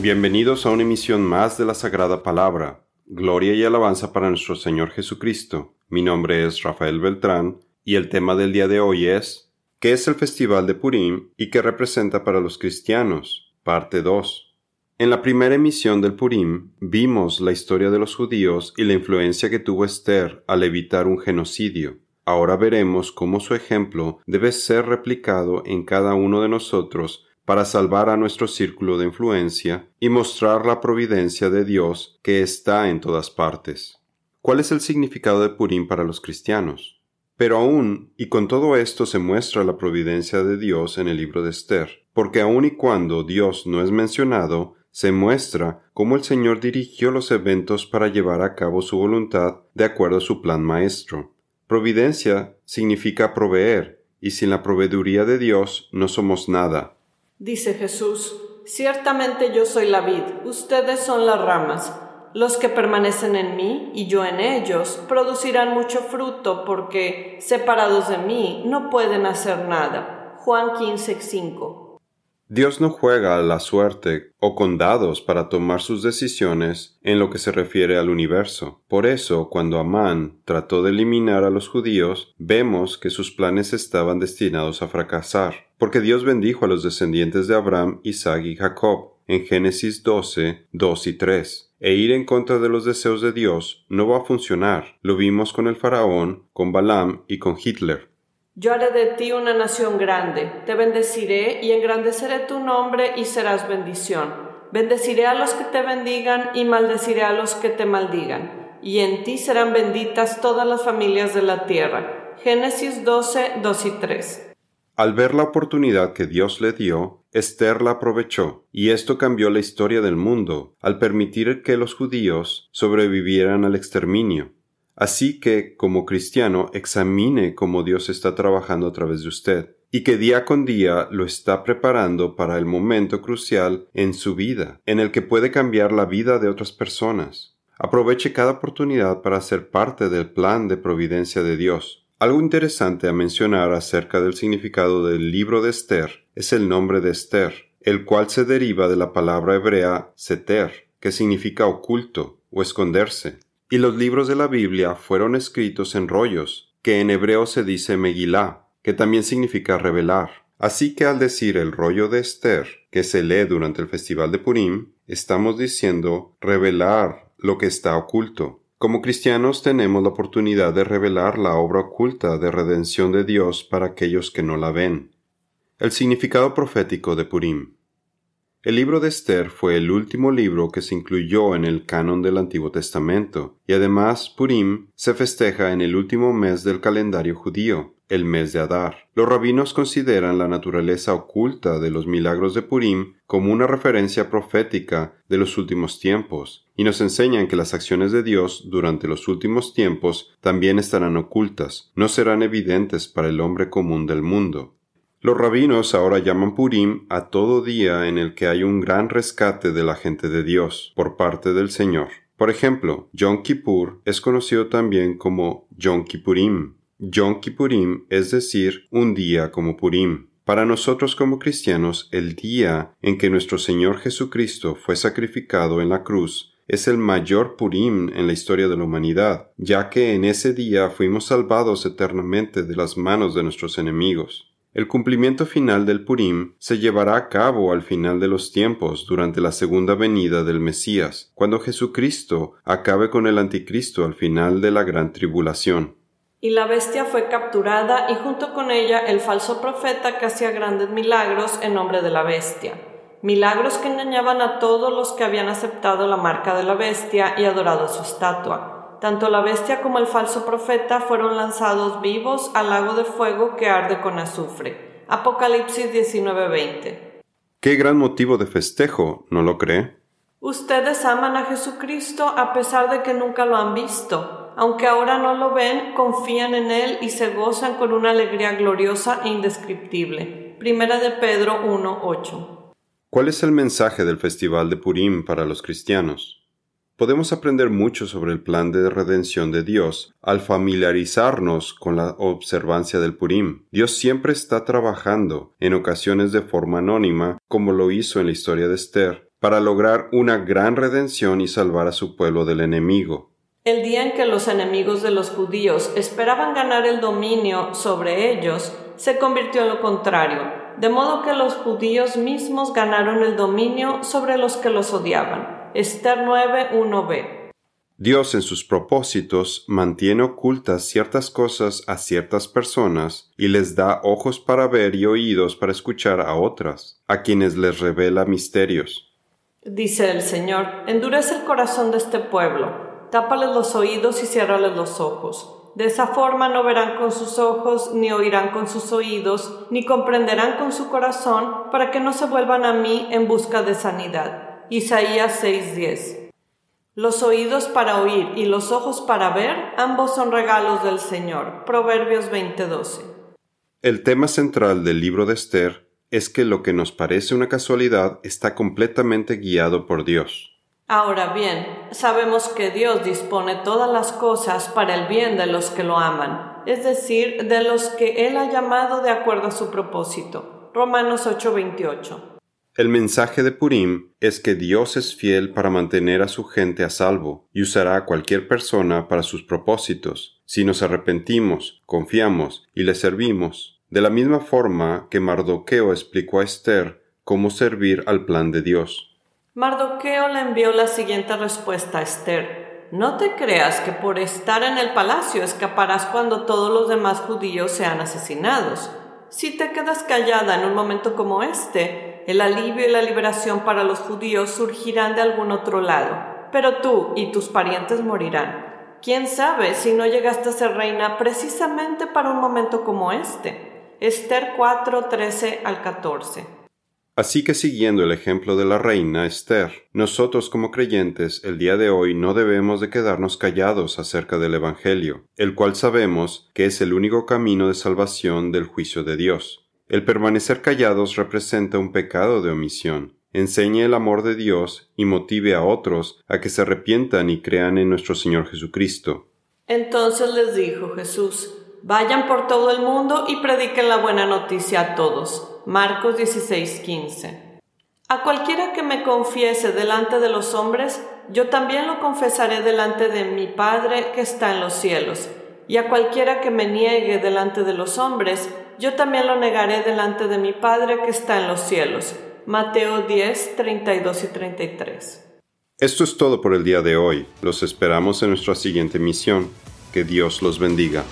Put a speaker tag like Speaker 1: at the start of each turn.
Speaker 1: Bienvenidos a una emisión más de la Sagrada Palabra. Gloria y alabanza para nuestro Señor Jesucristo. Mi nombre es Rafael Beltrán y el tema del día de hoy es ¿Qué es el Festival de Purim y qué representa para los cristianos? Parte 2. En la primera emisión del Purim vimos la historia de los judíos y la influencia que tuvo Esther al evitar un genocidio. Ahora veremos cómo su ejemplo debe ser replicado en cada uno de nosotros para salvar a nuestro círculo de influencia y mostrar la providencia de Dios que está en todas partes. ¿Cuál es el significado de Purim para los cristianos? Pero aún, y con todo esto se muestra la providencia de Dios en el libro de Esther, porque aun y cuando Dios no es mencionado, se muestra cómo el Señor dirigió los eventos para llevar a cabo su voluntad de acuerdo a su plan maestro. Providencia significa proveer, y sin la proveeduría de Dios no somos nada.
Speaker 2: Dice Jesús, ciertamente yo soy la vid, ustedes son las ramas. Los que permanecen en mí y yo en ellos producirán mucho fruto porque, separados de mí, no pueden hacer nada. Juan 15:5
Speaker 1: Dios no juega a la suerte o con dados para tomar sus decisiones en lo que se refiere al universo. Por eso, cuando Amán trató de eliminar a los judíos, vemos que sus planes estaban destinados a fracasar, porque Dios bendijo a los descendientes de Abraham, Isaac y Jacob en Génesis 12, 2 y 3. E ir en contra de los deseos de Dios no va a funcionar. Lo vimos con el faraón, con Balaam y con Hitler.
Speaker 2: Yo haré de ti una nación grande, te bendeciré y engrandeceré tu nombre y serás bendición. Bendeciré a los que te bendigan y maldeciré a los que te maldigan. Y en ti serán benditas todas las familias de la tierra. Génesis 12, 2 y 3.
Speaker 1: Al ver la oportunidad que Dios le dio, Esther la aprovechó, y esto cambió la historia del mundo, al permitir que los judíos sobrevivieran al exterminio. Así que, como cristiano, examine cómo Dios está trabajando a través de usted y que día con día lo está preparando para el momento crucial en su vida, en el que puede cambiar la vida de otras personas. Aproveche cada oportunidad para ser parte del plan de providencia de Dios. Algo interesante a mencionar acerca del significado del libro de Esther es el nombre de Esther, el cual se deriva de la palabra hebrea seter, que significa oculto o esconderse y los libros de la Biblia fueron escritos en rollos, que en hebreo se dice Megilá, que también significa revelar. Así que al decir el rollo de Esther, que se lee durante el festival de Purim, estamos diciendo revelar lo que está oculto. Como cristianos tenemos la oportunidad de revelar la obra oculta de redención de Dios para aquellos que no la ven. El significado profético de Purim. El libro de Esther fue el último libro que se incluyó en el canon del Antiguo Testamento, y además Purim se festeja en el último mes del calendario judío, el mes de Adar. Los rabinos consideran la naturaleza oculta de los milagros de Purim como una referencia profética de los últimos tiempos, y nos enseñan que las acciones de Dios durante los últimos tiempos también estarán ocultas, no serán evidentes para el hombre común del mundo. Los rabinos ahora llaman Purim a todo día en el que hay un gran rescate de la gente de Dios por parte del Señor. Por ejemplo, Yom Kippur es conocido también como Yom Kippurim. Yom Kippurim es decir, un día como Purim. Para nosotros como cristianos, el día en que nuestro Señor Jesucristo fue sacrificado en la cruz es el mayor Purim en la historia de la humanidad, ya que en ese día fuimos salvados eternamente de las manos de nuestros enemigos. El cumplimiento final del Purim se llevará a cabo al final de los tiempos durante la segunda venida del Mesías, cuando Jesucristo acabe con el anticristo al final de la gran tribulación.
Speaker 2: Y la bestia fue capturada y junto con ella el falso profeta que hacía grandes milagros en nombre de la bestia. Milagros que engañaban a todos los que habían aceptado la marca de la bestia y adorado su estatua tanto la bestia como el falso profeta fueron lanzados vivos al lago de fuego que arde con azufre. Apocalipsis 19:20.
Speaker 1: Qué gran motivo de festejo, ¿no lo cree?
Speaker 2: Ustedes aman a Jesucristo a pesar de que nunca lo han visto. Aunque ahora no lo ven, confían en Él y se gozan con una alegría gloriosa e indescriptible. Primera de Pedro 1:8.
Speaker 1: ¿Cuál es el mensaje del Festival de Purim para los cristianos? Podemos aprender mucho sobre el plan de redención de Dios al familiarizarnos con la observancia del Purim. Dios siempre está trabajando, en ocasiones de forma anónima, como lo hizo en la historia de Esther, para lograr una gran redención y salvar a su pueblo del enemigo.
Speaker 2: El día en que los enemigos de los judíos esperaban ganar el dominio sobre ellos, se convirtió en lo contrario, de modo que los judíos mismos ganaron el dominio sobre los que los odiaban. Esther 9.1b.
Speaker 1: Dios en sus propósitos mantiene ocultas ciertas cosas a ciertas personas y les da ojos para ver y oídos para escuchar a otras, a quienes les revela misterios.
Speaker 2: Dice el Señor, endurece el corazón de este pueblo tápales los oídos y ciérrales los ojos. De esa forma no verán con sus ojos, ni oirán con sus oídos, ni comprenderán con su corazón, para que no se vuelvan a mí en busca de sanidad. Isaías 6:10. Los oídos para oír y los ojos para ver, ambos son regalos del Señor. Proverbios 20:12.
Speaker 1: El tema central del libro de Esther es que lo que nos parece una casualidad está completamente guiado por Dios.
Speaker 2: Ahora bien, sabemos que Dios dispone todas las cosas para el bien de los que lo aman, es decir, de los que Él ha llamado de acuerdo a su propósito. Romanos 8:28.
Speaker 1: El mensaje de Purim es que Dios es fiel para mantener a su gente a salvo y usará a cualquier persona para sus propósitos, si nos arrepentimos, confiamos y le servimos, de la misma forma que Mardoqueo explicó a Esther cómo servir al plan de Dios.
Speaker 2: Mardoqueo le envió la siguiente respuesta a Esther. No te creas que por estar en el palacio escaparás cuando todos los demás judíos sean asesinados. Si te quedas callada en un momento como este, el alivio y la liberación para los judíos surgirán de algún otro lado, pero tú y tus parientes morirán. ¿Quién sabe si no llegaste a ser reina precisamente para un momento como este? Esther 4, 13 al 14.
Speaker 1: Así que siguiendo el ejemplo de la reina Esther, nosotros como creyentes el día de hoy no debemos de quedarnos callados acerca del Evangelio, el cual sabemos que es el único camino de salvación del juicio de Dios. El permanecer callados representa un pecado de omisión. Enseñe el amor de Dios y motive a otros a que se arrepientan y crean en nuestro Señor Jesucristo.
Speaker 2: Entonces les dijo Jesús, Vayan por todo el mundo y prediquen la buena noticia a todos. Marcos 16:15. A cualquiera que me confiese delante de los hombres, yo también lo confesaré delante de mi Padre que está en los cielos. Y a cualquiera que me niegue delante de los hombres, yo también lo negaré delante de mi Padre que está en los cielos. Mateo 10, 32 y 33.
Speaker 1: Esto es todo por el día de hoy. Los esperamos en nuestra siguiente misión. Que Dios los bendiga.